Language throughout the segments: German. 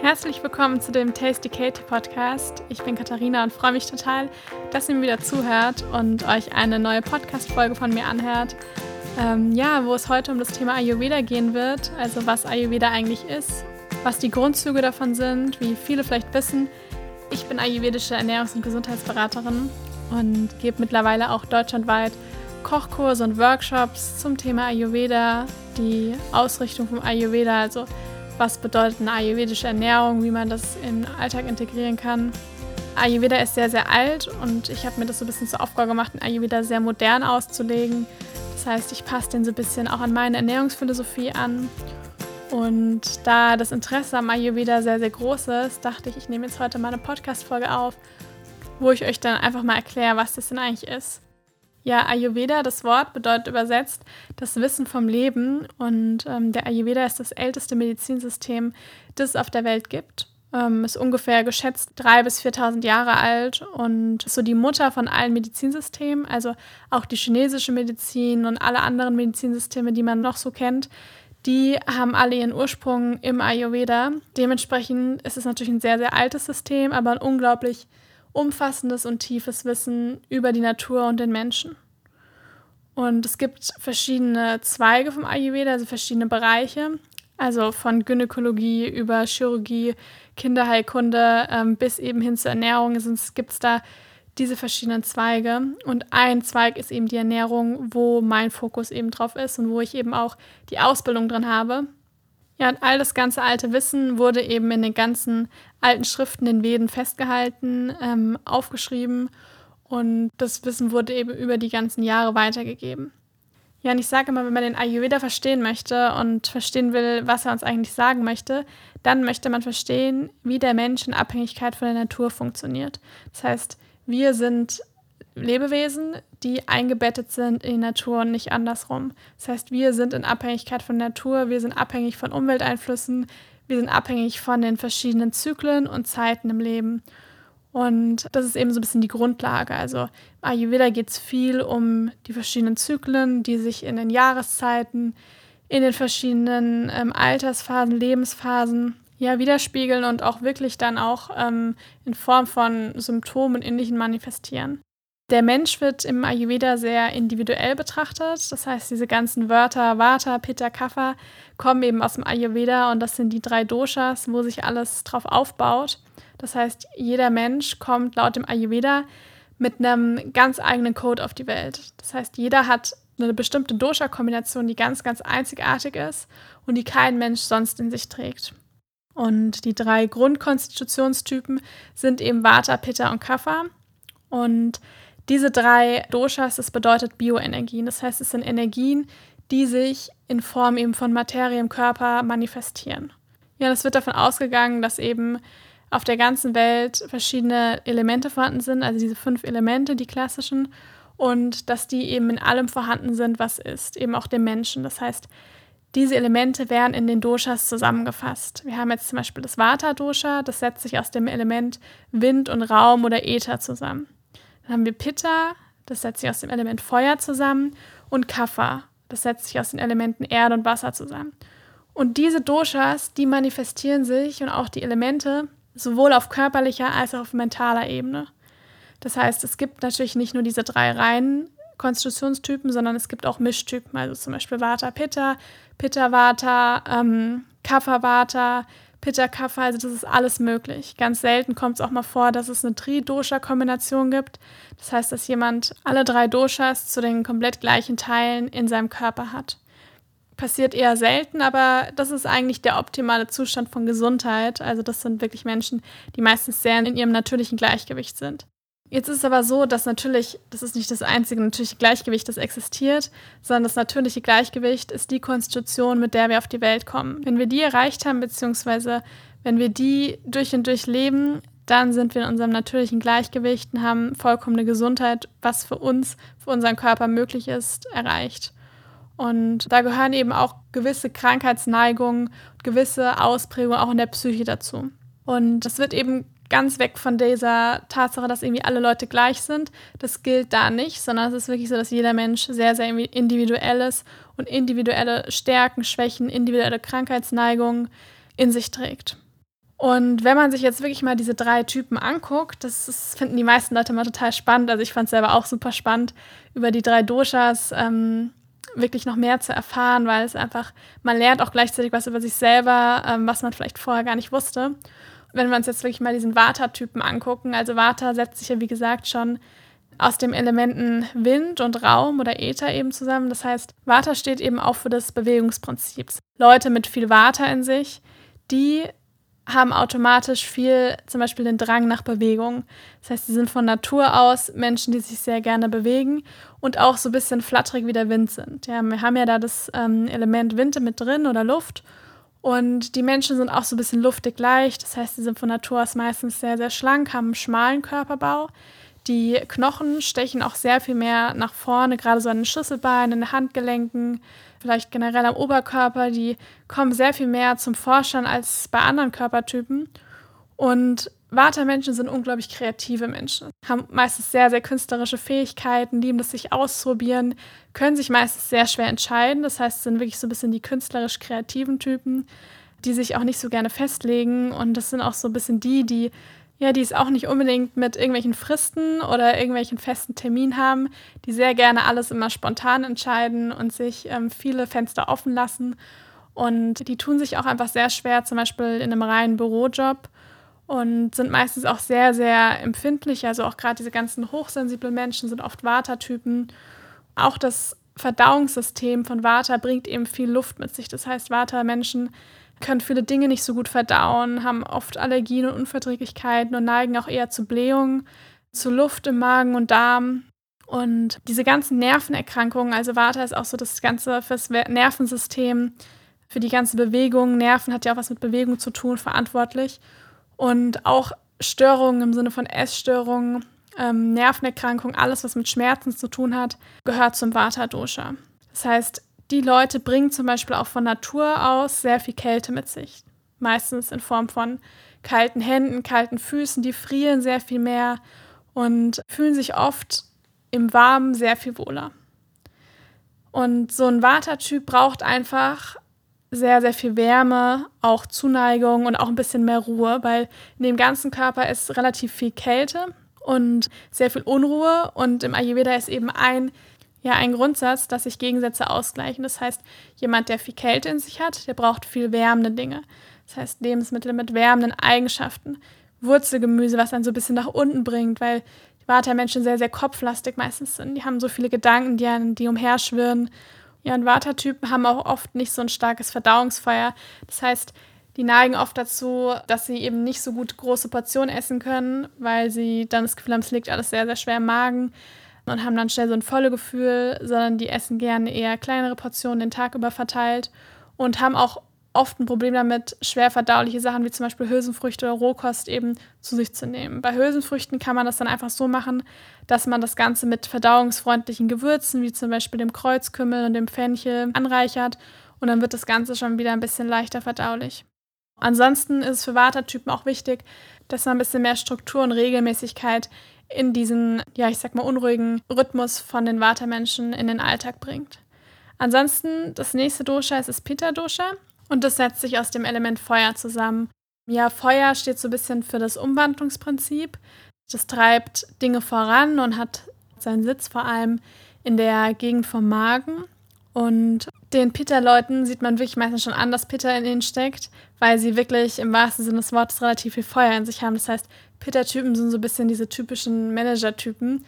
Herzlich willkommen zu dem Tasty Katie Podcast. Ich bin Katharina und freue mich total, dass ihr mir wieder zuhört und euch eine neue Podcast-Folge von mir anhört. Ähm, ja, wo es heute um das Thema Ayurveda gehen wird, also was Ayurveda eigentlich ist, was die Grundzüge davon sind, wie viele vielleicht wissen. Ich bin ayurvedische Ernährungs- und Gesundheitsberaterin und gebe mittlerweile auch deutschlandweit Kochkurse und Workshops zum Thema Ayurveda, die Ausrichtung vom Ayurveda, also was bedeutet eine ayurvedische Ernährung, wie man das im Alltag integrieren kann. Ayurveda ist sehr, sehr alt und ich habe mir das so ein bisschen zur Aufgabe gemacht, den Ayurveda sehr modern auszulegen. Das heißt, ich passe den so ein bisschen auch an meine Ernährungsphilosophie an. Und da das Interesse am Ayurveda sehr, sehr groß ist, dachte ich, ich nehme jetzt heute mal eine Podcast-Folge auf, wo ich euch dann einfach mal erkläre, was das denn eigentlich ist. Ja, Ayurveda, das Wort bedeutet übersetzt das Wissen vom Leben und ähm, der Ayurveda ist das älteste Medizinsystem, das es auf der Welt gibt. Ähm, ist ungefähr geschätzt 3.000 bis 4.000 Jahre alt und ist so die Mutter von allen Medizinsystemen, also auch die chinesische Medizin und alle anderen Medizinsysteme, die man noch so kennt, die haben alle ihren Ursprung im Ayurveda. Dementsprechend ist es natürlich ein sehr, sehr altes System, aber ein unglaublich umfassendes und tiefes Wissen über die Natur und den Menschen. Und es gibt verschiedene Zweige vom Ayurveda, also verschiedene Bereiche, also von Gynäkologie über Chirurgie, Kinderheilkunde ähm, bis eben hin zur Ernährung gibt es da diese verschiedenen Zweige. Und ein Zweig ist eben die Ernährung, wo mein Fokus eben drauf ist und wo ich eben auch die Ausbildung drin habe. Ja, und all das ganze alte Wissen wurde eben in den ganzen alten Schriften, den Veden festgehalten, ähm, aufgeschrieben und das Wissen wurde eben über die ganzen Jahre weitergegeben. Ja, und ich sage immer, wenn man den Ayurveda verstehen möchte und verstehen will, was er uns eigentlich sagen möchte, dann möchte man verstehen, wie der Mensch in Abhängigkeit von der Natur funktioniert. Das heißt, wir sind Lebewesen, die eingebettet sind in die Natur und nicht andersrum. Das heißt, wir sind in Abhängigkeit von der Natur, wir sind abhängig von Umwelteinflüssen, wir sind abhängig von den verschiedenen Zyklen und Zeiten im Leben. Und das ist eben so ein bisschen die Grundlage. Also im Ayurveda geht es viel um die verschiedenen Zyklen, die sich in den Jahreszeiten, in den verschiedenen ähm, Altersphasen, Lebensphasen ja widerspiegeln und auch wirklich dann auch ähm, in Form von Symptomen und Ähnlichem manifestieren. Der Mensch wird im Ayurveda sehr individuell betrachtet. Das heißt, diese ganzen Wörter Vata, Pitta, Kapha kommen eben aus dem Ayurveda und das sind die drei Doshas, wo sich alles drauf aufbaut. Das heißt, jeder Mensch kommt laut dem Ayurveda mit einem ganz eigenen Code auf die Welt. Das heißt, jeder hat eine bestimmte Dosha-Kombination, die ganz, ganz einzigartig ist und die kein Mensch sonst in sich trägt. Und die drei Grundkonstitutionstypen sind eben Vata, Pitta und Kapha. Und diese drei Doshas, das bedeutet Bioenergien. Das heißt, es sind Energien, die sich in Form eben von Materie im Körper manifestieren. Ja, es wird davon ausgegangen, dass eben auf der ganzen Welt verschiedene Elemente vorhanden sind, also diese fünf Elemente, die klassischen, und dass die eben in allem vorhanden sind, was ist, eben auch dem Menschen. Das heißt, diese Elemente werden in den Doshas zusammengefasst. Wir haben jetzt zum Beispiel das Vata-Dosha, das setzt sich aus dem Element Wind und Raum oder Äther zusammen. Dann haben wir Pitta, das setzt sich aus dem Element Feuer zusammen, und Kapha, das setzt sich aus den Elementen Erde und Wasser zusammen. Und diese Doshas, die manifestieren sich und auch die Elemente sowohl auf körperlicher als auch auf mentaler Ebene. Das heißt, es gibt natürlich nicht nur diese drei reinen Konstitutionstypen, sondern es gibt auch Mischtypen, also zum Beispiel Vata Pitta, Pitta Vata, ähm, Kapha Vata, Pitta Kapha, also das ist alles möglich. Ganz selten kommt es auch mal vor, dass es eine Tri-Dosha-Kombination gibt. Das heißt, dass jemand alle drei Doshas zu den komplett gleichen Teilen in seinem Körper hat. Passiert eher selten, aber das ist eigentlich der optimale Zustand von Gesundheit. Also das sind wirklich Menschen, die meistens sehr in ihrem natürlichen Gleichgewicht sind. Jetzt ist es aber so, dass natürlich, das ist nicht das einzige natürliche Gleichgewicht, das existiert, sondern das natürliche Gleichgewicht ist die Konstitution, mit der wir auf die Welt kommen. Wenn wir die erreicht haben, beziehungsweise wenn wir die durch und durch leben, dann sind wir in unserem natürlichen Gleichgewicht und haben vollkommene Gesundheit, was für uns, für unseren Körper möglich ist, erreicht. Und da gehören eben auch gewisse Krankheitsneigungen, gewisse Ausprägungen auch in der Psyche dazu. Und das wird eben ganz weg von dieser Tatsache, dass irgendwie alle Leute gleich sind. Das gilt da nicht, sondern es ist wirklich so, dass jeder Mensch sehr, sehr individuell ist und individuelle Stärken, Schwächen, individuelle Krankheitsneigungen in sich trägt. Und wenn man sich jetzt wirklich mal diese drei Typen anguckt, das ist, finden die meisten Leute mal total spannend. Also ich fand es selber auch super spannend, über die drei Doshas ähm, wirklich noch mehr zu erfahren, weil es einfach, man lernt auch gleichzeitig was über sich selber, ähm, was man vielleicht vorher gar nicht wusste. wenn wir uns jetzt wirklich mal diesen Vata-Typen angucken, also Vata setzt sich ja wie gesagt schon aus den Elementen Wind und Raum oder Äther eben zusammen. Das heißt, Vata steht eben auch für das Bewegungsprinzip. Leute mit viel Vata in sich, die haben automatisch viel, zum Beispiel den Drang nach Bewegung. Das heißt, sie sind von Natur aus Menschen, die sich sehr gerne bewegen und auch so ein bisschen flatterig wie der Wind sind. Ja, wir haben ja da das ähm, Element Wind mit drin oder Luft. Und die Menschen sind auch so ein bisschen luftig leicht. Das heißt, sie sind von Natur aus meistens sehr, sehr schlank, haben einen schmalen Körperbau. Die Knochen stechen auch sehr viel mehr nach vorne, gerade so an den Schlüsselbeinen, in den Handgelenken vielleicht generell am Oberkörper, die kommen sehr viel mehr zum Vorschein als bei anderen Körpertypen. Und Vata-Menschen sind unglaublich kreative Menschen, haben meistens sehr, sehr künstlerische Fähigkeiten, lieben es sich auszuprobieren, können sich meistens sehr schwer entscheiden. Das heißt, sind wirklich so ein bisschen die künstlerisch kreativen Typen, die sich auch nicht so gerne festlegen. Und das sind auch so ein bisschen die, die ja, die es auch nicht unbedingt mit irgendwelchen Fristen oder irgendwelchen festen Terminen haben, die sehr gerne alles immer spontan entscheiden und sich ähm, viele Fenster offen lassen. Und die tun sich auch einfach sehr schwer, zum Beispiel in einem reinen Bürojob und sind meistens auch sehr, sehr empfindlich. Also auch gerade diese ganzen hochsensiblen Menschen sind oft Vata-Typen. Auch das Verdauungssystem von Vata bringt eben viel Luft mit sich. Das heißt, Vata-Menschen können viele Dinge nicht so gut verdauen, haben oft Allergien und Unverträglichkeiten und neigen auch eher zu Blähungen, zu Luft im Magen und Darm. Und diese ganzen Nervenerkrankungen, also Vata ist auch so das Ganze fürs Nervensystem, für die ganze Bewegung. Nerven hat ja auch was mit Bewegung zu tun, verantwortlich. Und auch Störungen im Sinne von Essstörungen, ähm, Nervenerkrankungen, alles, was mit Schmerzen zu tun hat, gehört zum Vata-Dosha. Das heißt, die Leute bringen zum Beispiel auch von Natur aus sehr viel Kälte mit sich. Meistens in Form von kalten Händen, kalten Füßen, die frieren sehr viel mehr und fühlen sich oft im Warmen sehr viel wohler. Und so ein Vata-Typ braucht einfach sehr, sehr viel Wärme, auch Zuneigung und auch ein bisschen mehr Ruhe, weil in dem ganzen Körper ist relativ viel Kälte und sehr viel Unruhe. Und im Ayurveda ist eben ein ja ein Grundsatz, dass sich Gegensätze ausgleichen. Das heißt, jemand, der viel Kälte in sich hat, der braucht viel wärmende Dinge. Das heißt, Lebensmittel mit wärmenden Eigenschaften. Wurzelgemüse, was dann so ein bisschen nach unten bringt, weil die Vata-Menschen sehr, sehr kopflastig meistens sind. Die haben so viele Gedanken, die, an, die umherschwirren. Ja, und Vata-Typen haben auch oft nicht so ein starkes Verdauungsfeuer. Das heißt, die neigen oft dazu, dass sie eben nicht so gut große Portionen essen können, weil sie dann das Gefühl haben, es liegt alles sehr, sehr schwer im Magen und haben dann schnell so ein volles Gefühl, sondern die essen gerne eher kleinere Portionen den Tag über verteilt und haben auch oft ein Problem damit, schwer verdauliche Sachen wie zum Beispiel Hülsenfrüchte oder Rohkost eben zu sich zu nehmen. Bei Hülsenfrüchten kann man das dann einfach so machen, dass man das Ganze mit verdauungsfreundlichen Gewürzen wie zum Beispiel dem Kreuzkümmel und dem Fenchel anreichert und dann wird das Ganze schon wieder ein bisschen leichter verdaulich. Ansonsten ist es für Watertypen auch wichtig, dass man ein bisschen mehr Struktur und Regelmäßigkeit in diesen, ja, ich sag mal, unruhigen Rhythmus von den Vata-Menschen in den Alltag bringt. Ansonsten, das nächste Dosha ist das Pitta-Dosha und das setzt sich aus dem Element Feuer zusammen. Ja, Feuer steht so ein bisschen für das Umwandlungsprinzip. Das treibt Dinge voran und hat seinen Sitz vor allem in der Gegend vom Magen. Und den Pitta-Leuten sieht man wirklich meistens schon an, dass Pitta in ihnen steckt, weil sie wirklich im wahrsten Sinne des Wortes relativ viel Feuer in sich haben. Das heißt, Pitta-Typen sind so ein bisschen diese typischen Manager-Typen,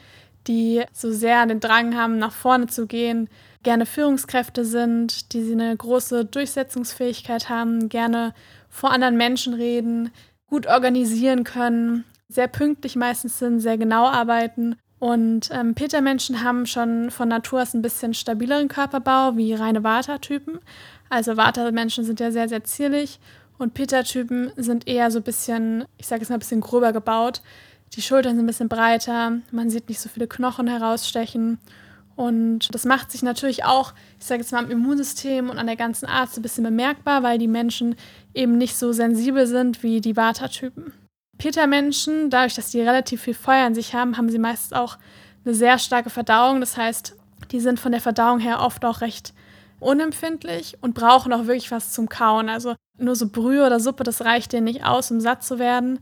die so sehr den Drang haben, nach vorne zu gehen, gerne Führungskräfte sind, die eine große Durchsetzungsfähigkeit haben, gerne vor anderen Menschen reden, gut organisieren können, sehr pünktlich meistens sind, sehr genau arbeiten. Und ähm, Peter-Menschen haben schon von Natur aus ein bisschen stabileren Körperbau wie reine Vata-Typen. Also Vata-Menschen sind ja sehr, sehr zierlich und Pitta-Typen sind eher so ein bisschen, ich sage jetzt mal ein bisschen gröber gebaut. Die Schultern sind ein bisschen breiter, man sieht nicht so viele Knochen herausstechen. Und das macht sich natürlich auch, ich sage jetzt mal, am Immunsystem und an der ganzen Art so ein bisschen bemerkbar, weil die Menschen eben nicht so sensibel sind wie die Vata-Typen. Pitta-Menschen, dadurch, dass die relativ viel Feuer in sich haben, haben sie meist auch eine sehr starke Verdauung. Das heißt, die sind von der Verdauung her oft auch recht unempfindlich und brauchen auch wirklich was zum Kauen. Also nur so Brühe oder Suppe, das reicht denen nicht aus, um satt zu werden.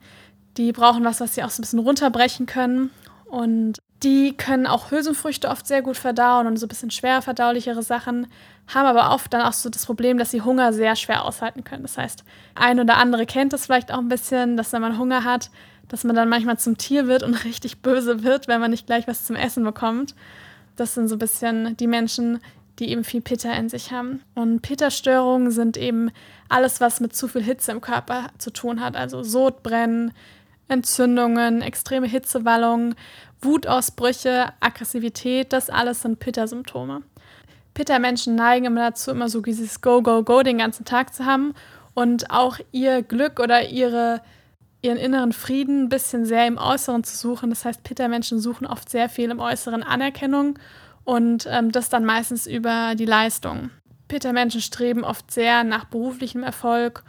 Die brauchen was, was sie auch so ein bisschen runterbrechen können. Und die können auch Hülsenfrüchte oft sehr gut verdauen und so ein bisschen schwer verdaulichere Sachen, haben aber oft dann auch so das Problem, dass sie Hunger sehr schwer aushalten können. Das heißt, ein oder andere kennt das vielleicht auch ein bisschen, dass wenn man Hunger hat, dass man dann manchmal zum Tier wird und richtig böse wird, wenn man nicht gleich was zum Essen bekommt. Das sind so ein bisschen die Menschen, die eben viel Pitta in sich haben. Und Pitta-Störungen sind eben alles, was mit zu viel Hitze im Körper zu tun hat. Also Sodbrennen, Entzündungen, extreme Hitzewallungen, Wutausbrüche, Aggressivität, das alles sind Pitta-Symptome. Pitta-Menschen neigen immer dazu, immer so dieses Go, Go, Go den ganzen Tag zu haben und auch ihr Glück oder ihre, ihren inneren Frieden ein bisschen sehr im Äußeren zu suchen. Das heißt, Pitta-Menschen suchen oft sehr viel im Äußeren Anerkennung und ähm, das dann meistens über die Leistung. Pitta-Menschen streben oft sehr nach beruflichem Erfolg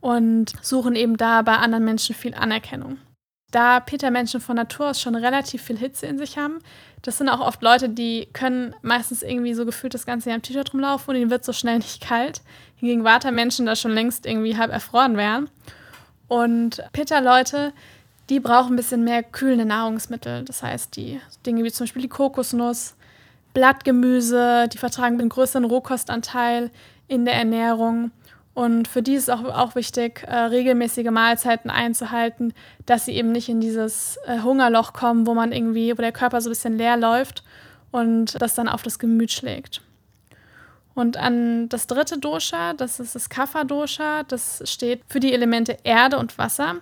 und suchen eben da bei anderen Menschen viel Anerkennung. Da Peter-Menschen von Natur aus schon relativ viel Hitze in sich haben, das sind auch oft Leute, die können meistens irgendwie so gefühlt das ganze Jahr im T-Shirt rumlaufen und ihnen wird so schnell nicht kalt. Hingegen Watermenschen da schon längst irgendwie halb erfroren wären. Und Peter-Leute, die brauchen ein bisschen mehr kühlende Nahrungsmittel. Das heißt, die Dinge wie zum Beispiel die Kokosnuss, Blattgemüse, die vertragen einen größeren Rohkostanteil in der Ernährung. Und für die ist es auch, auch wichtig, äh, regelmäßige Mahlzeiten einzuhalten, dass sie eben nicht in dieses äh, Hungerloch kommen, wo man irgendwie, wo der Körper so ein bisschen leer läuft und das dann auf das Gemüt schlägt. Und an das dritte Dosha, das ist das Kapha-Dosha, das steht für die Elemente Erde und Wasser.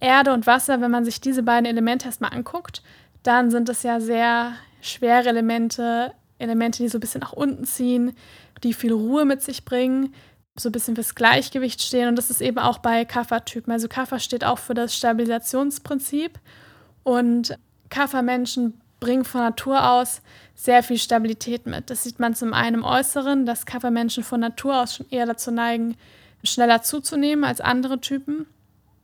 Erde und Wasser, wenn man sich diese beiden Elemente erstmal anguckt, dann sind es ja sehr schwere Elemente, Elemente, die so ein bisschen nach unten ziehen, die viel Ruhe mit sich bringen, so ein bisschen fürs Gleichgewicht stehen. Und das ist eben auch bei Kapha-Typen. Also Kapha steht auch für das Stabilisationsprinzip. Und Kapha-Menschen bringen von Natur aus sehr viel Stabilität mit. Das sieht man zum einen im Äußeren, dass Kapha-Menschen von Natur aus schon eher dazu neigen, schneller zuzunehmen als andere Typen.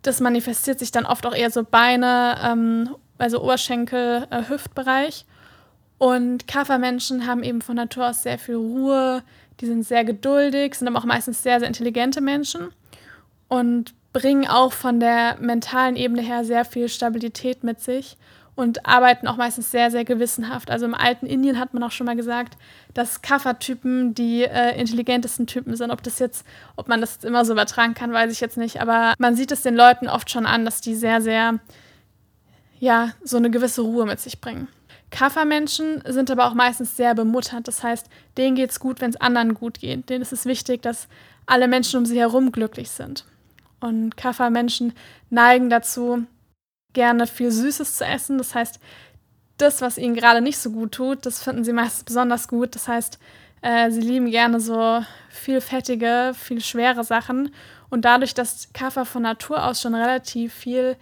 Das manifestiert sich dann oft auch eher so Beine, ähm, also Oberschenkel, äh, Hüftbereich. Und Kapha-Menschen haben eben von Natur aus sehr viel Ruhe, die sind sehr geduldig, sind aber auch meistens sehr, sehr intelligente Menschen und bringen auch von der mentalen Ebene her sehr viel Stabilität mit sich und arbeiten auch meistens sehr, sehr gewissenhaft. Also im alten Indien hat man auch schon mal gesagt, dass Kaffertypen die äh, intelligentesten Typen sind. Ob das jetzt, ob man das jetzt immer so übertragen kann, weiß ich jetzt nicht. Aber man sieht es den Leuten oft schon an, dass die sehr, sehr, ja, so eine gewisse Ruhe mit sich bringen. Kaffermenschen sind aber auch meistens sehr bemuttert. Das heißt, denen geht es gut, wenn es anderen gut geht. Denen ist es wichtig, dass alle Menschen um sie herum glücklich sind. Und Kaffermenschen neigen dazu, gerne viel Süßes zu essen. Das heißt, das, was ihnen gerade nicht so gut tut, das finden sie meistens besonders gut. Das heißt, äh, sie lieben gerne so viel fettige, viel schwere Sachen. Und dadurch, dass Kaffer von Natur aus schon relativ viel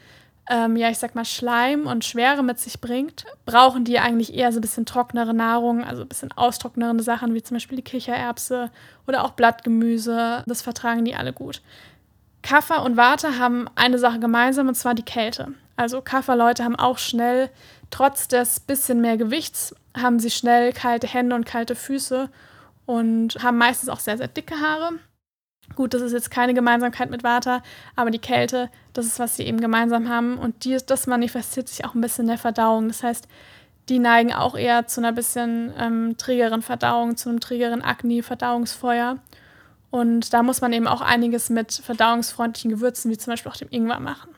ähm, ja, ich sag mal, Schleim und Schwere mit sich bringt, brauchen die eigentlich eher so ein bisschen trocknere Nahrung, also ein bisschen austrocknende Sachen, wie zum Beispiel die Kichererbse oder auch Blattgemüse. Das vertragen die alle gut. Kaffer und Warte haben eine Sache gemeinsam, und zwar die Kälte. Also Kafferleute haben auch schnell, trotz des bisschen mehr Gewichts, haben sie schnell kalte Hände und kalte Füße und haben meistens auch sehr, sehr dicke Haare. Gut, das ist jetzt keine Gemeinsamkeit mit Vata, aber die Kälte, das ist, was sie eben gemeinsam haben. Und die, das manifestiert sich auch ein bisschen in der Verdauung. Das heißt, die neigen auch eher zu einer bisschen ähm, trägeren Verdauung, zu einem trägeren Akne, Verdauungsfeuer. Und da muss man eben auch einiges mit verdauungsfreundlichen Gewürzen, wie zum Beispiel auch dem Ingwer, machen.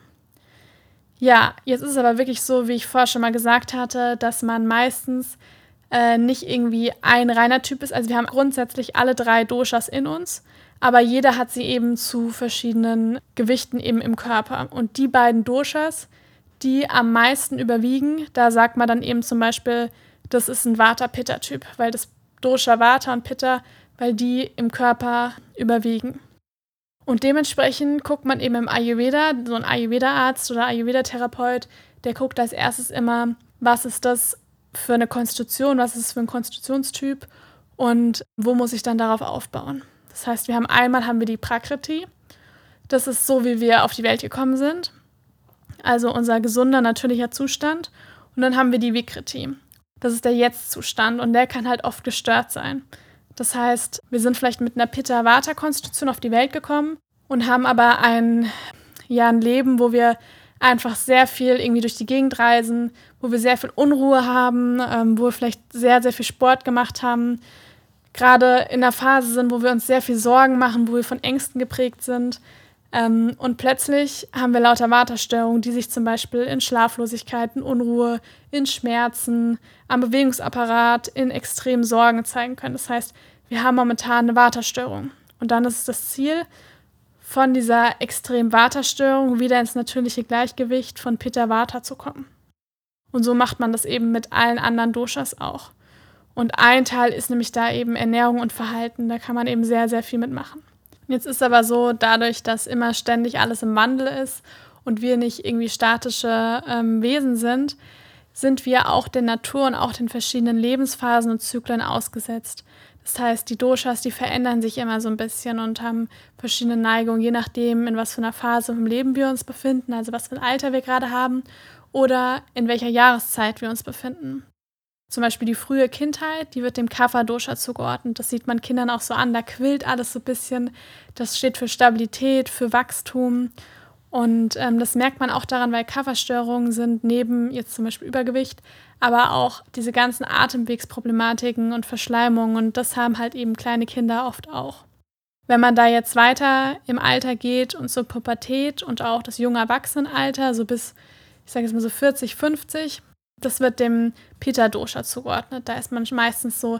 Ja, jetzt ist es aber wirklich so, wie ich vorher schon mal gesagt hatte, dass man meistens äh, nicht irgendwie ein reiner Typ ist. Also wir haben grundsätzlich alle drei Doshas in uns aber jeder hat sie eben zu verschiedenen Gewichten eben im Körper. Und die beiden Doshas, die am meisten überwiegen, da sagt man dann eben zum Beispiel, das ist ein Vata-Pitta-Typ, weil das Dosha Vata und Pitta, weil die im Körper überwiegen. Und dementsprechend guckt man eben im Ayurveda, so ein Ayurveda-Arzt oder Ayurveda-Therapeut, der guckt als erstes immer, was ist das für eine Konstitution, was ist es für ein Konstitutionstyp und wo muss ich dann darauf aufbauen. Das heißt, wir haben einmal haben wir die Prakriti. Das ist so, wie wir auf die Welt gekommen sind. Also unser gesunder, natürlicher Zustand. Und dann haben wir die Vikriti. Das ist der Jetzt-Zustand und der kann halt oft gestört sein. Das heißt, wir sind vielleicht mit einer Pitta-Vata-Konstitution auf die Welt gekommen und haben aber ein, ja, ein Leben, wo wir einfach sehr viel irgendwie durch die Gegend reisen, wo wir sehr viel Unruhe haben, ähm, wo wir vielleicht sehr, sehr viel Sport gemacht haben, gerade in der Phase sind, wo wir uns sehr viel Sorgen machen, wo wir von Ängsten geprägt sind. Ähm, und plötzlich haben wir lauter Waterstörungen, die sich zum Beispiel in Schlaflosigkeit, in Unruhe, in Schmerzen, am Bewegungsapparat, in extremen Sorgen zeigen können. Das heißt, wir haben momentan eine Waterstörung. Und dann ist es das Ziel, von dieser extremen Waterstörung wieder ins natürliche Gleichgewicht von Pitta Vata zu kommen. Und so macht man das eben mit allen anderen Doshas auch. Und ein Teil ist nämlich da eben Ernährung und Verhalten. Da kann man eben sehr, sehr viel mitmachen. Jetzt ist aber so, dadurch, dass immer ständig alles im Wandel ist und wir nicht irgendwie statische ähm, Wesen sind, sind wir auch der Natur und auch den verschiedenen Lebensphasen und Zyklen ausgesetzt. Das heißt, die Doshas, die verändern sich immer so ein bisschen und haben verschiedene Neigungen, je nachdem, in was für einer Phase im Leben wir uns befinden, also was für ein Alter wir gerade haben oder in welcher Jahreszeit wir uns befinden. Zum Beispiel die frühe Kindheit, die wird dem Kapha-Dosha zugeordnet. Das sieht man Kindern auch so an, da quillt alles so ein bisschen. Das steht für Stabilität, für Wachstum. Und ähm, das merkt man auch daran, weil Kapha-Störungen sind neben jetzt zum Beispiel Übergewicht aber auch diese ganzen Atemwegsproblematiken und Verschleimungen und das haben halt eben kleine Kinder oft auch. Wenn man da jetzt weiter im Alter geht und zur Pubertät und auch das junge Erwachsenenalter, so bis, ich sage jetzt mal so 40, 50, das wird dem Pitta-Dosha zugeordnet. Da ist man meistens so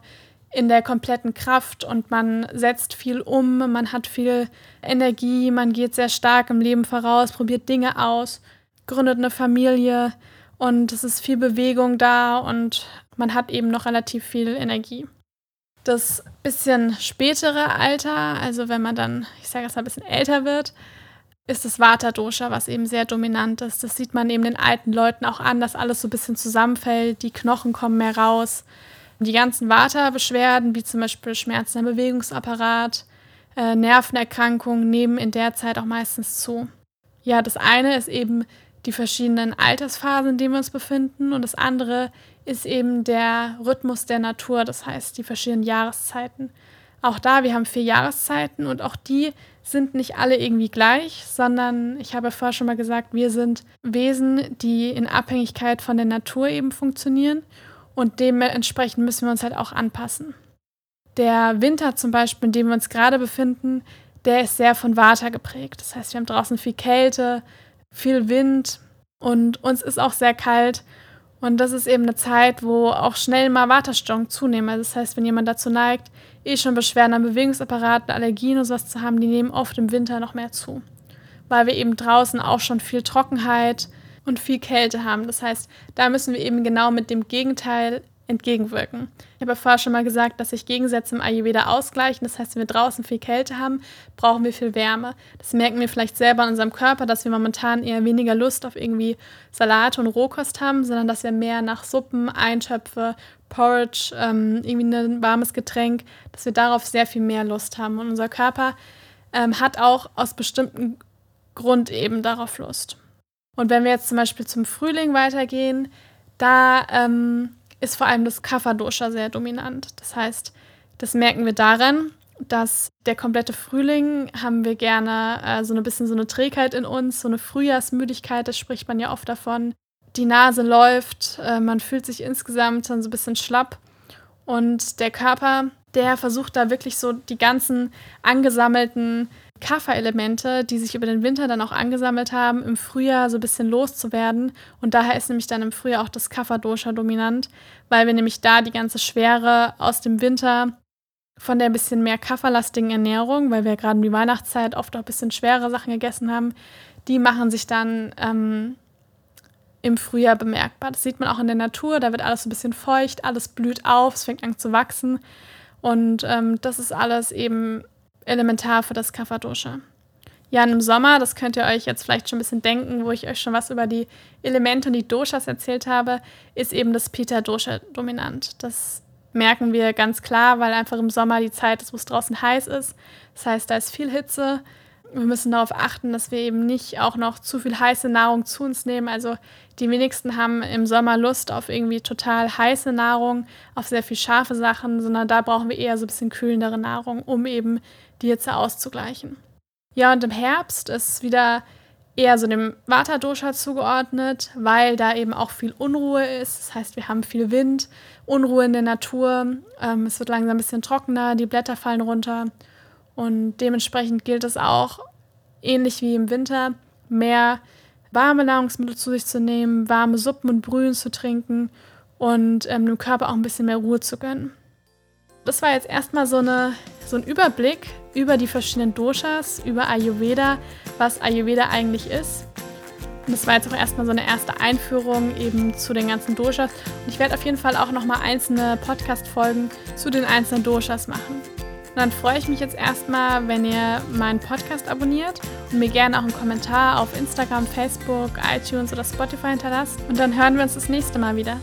in der kompletten Kraft und man setzt viel um, man hat viel Energie, man geht sehr stark im Leben voraus, probiert Dinge aus, gründet eine Familie, und es ist viel Bewegung da und man hat eben noch relativ viel Energie. Das bisschen spätere Alter, also wenn man dann, ich sage jetzt mal, ein bisschen älter wird, ist das Vata-Dosha, was eben sehr dominant ist. Das sieht man eben den alten Leuten auch an, dass alles so ein bisschen zusammenfällt, die Knochen kommen mehr raus. Die ganzen Vata-Beschwerden, wie zum Beispiel Schmerzen im Bewegungsapparat, äh, Nervenerkrankungen, nehmen in der Zeit auch meistens zu. Ja, das eine ist eben die verschiedenen Altersphasen, in denen wir uns befinden. Und das andere ist eben der Rhythmus der Natur, das heißt die verschiedenen Jahreszeiten. Auch da, wir haben vier Jahreszeiten und auch die sind nicht alle irgendwie gleich, sondern ich habe vorher schon mal gesagt, wir sind Wesen, die in Abhängigkeit von der Natur eben funktionieren und dementsprechend müssen wir uns halt auch anpassen. Der Winter zum Beispiel, in dem wir uns gerade befinden, der ist sehr von Water geprägt. Das heißt, wir haben draußen viel Kälte, viel Wind und uns ist auch sehr kalt. Und das ist eben eine Zeit, wo auch schnell mal Waterstörungen zunehmen. Also das heißt, wenn jemand dazu neigt, eh schon Beschwerden am Bewegungsapparat, Allergien und sowas zu haben, die nehmen oft im Winter noch mehr zu. Weil wir eben draußen auch schon viel Trockenheit und viel Kälte haben. Das heißt, da müssen wir eben genau mit dem Gegenteil entgegenwirken. Ich habe ja vorher schon mal gesagt, dass sich Gegensätze im Ayurveda ausgleichen. Das heißt, wenn wir draußen viel Kälte haben, brauchen wir viel Wärme. Das merken wir vielleicht selber in unserem Körper, dass wir momentan eher weniger Lust auf irgendwie Salate und Rohkost haben, sondern dass wir mehr nach Suppen, Eintöpfe, Porridge, ähm, irgendwie ein warmes Getränk, dass wir darauf sehr viel mehr Lust haben. Und unser Körper ähm, hat auch aus bestimmten Grund eben darauf Lust. Und wenn wir jetzt zum Beispiel zum Frühling weitergehen, da ähm, ist vor allem das Kapha-Dosha sehr dominant. Das heißt, das merken wir daran, dass der komplette Frühling haben wir gerne äh, so ein bisschen so eine Trägheit in uns, so eine Frühjahrsmüdigkeit, das spricht man ja oft davon. Die Nase läuft, äh, man fühlt sich insgesamt dann so ein bisschen schlapp und der Körper, der versucht da wirklich so die ganzen angesammelten Kafferelemente, die sich über den Winter dann auch angesammelt haben, im Frühjahr so ein bisschen loszuwerden. Und daher ist nämlich dann im Frühjahr auch das Kafferdosha dominant, weil wir nämlich da die ganze Schwere aus dem Winter von der bisschen mehr kafferlastigen Ernährung, weil wir gerade in die Weihnachtszeit oft auch ein bisschen schwere Sachen gegessen haben, die machen sich dann ähm, im Frühjahr bemerkbar. Das sieht man auch in der Natur, da wird alles so ein bisschen feucht, alles blüht auf, es fängt an zu wachsen. Und ähm, das ist alles eben elementar für das Kapha-Dosha. Ja, im Sommer, das könnt ihr euch jetzt vielleicht schon ein bisschen denken, wo ich euch schon was über die Elemente und die Doshas erzählt habe, ist eben das Pitta-Dosha dominant. Das merken wir ganz klar, weil einfach im Sommer die Zeit ist, wo es draußen heiß ist. Das heißt, da ist viel Hitze wir müssen darauf achten, dass wir eben nicht auch noch zu viel heiße Nahrung zu uns nehmen. Also die wenigsten haben im Sommer Lust auf irgendwie total heiße Nahrung, auf sehr viel scharfe Sachen, sondern da brauchen wir eher so ein bisschen kühlendere Nahrung, um eben die Hitze auszugleichen. Ja, und im Herbst ist wieder eher so dem Vata-Dosha zugeordnet, weil da eben auch viel Unruhe ist. Das heißt, wir haben viel Wind, Unruhe in der Natur. Ähm, es wird langsam ein bisschen trockener, die Blätter fallen runter. Und dementsprechend gilt es auch, ähnlich wie im Winter, mehr warme Nahrungsmittel zu sich zu nehmen, warme Suppen und Brühen zu trinken und ähm, dem Körper auch ein bisschen mehr Ruhe zu gönnen. Das war jetzt erstmal so, eine, so ein Überblick über die verschiedenen Doshas, über Ayurveda, was Ayurveda eigentlich ist. Und das war jetzt auch erstmal so eine erste Einführung eben zu den ganzen Doshas. Und ich werde auf jeden Fall auch nochmal einzelne Podcast-Folgen zu den einzelnen Doshas machen. Dann freue ich mich jetzt erstmal, wenn ihr meinen Podcast abonniert und mir gerne auch einen Kommentar auf Instagram, Facebook, iTunes oder Spotify hinterlasst. Und dann hören wir uns das nächste Mal wieder.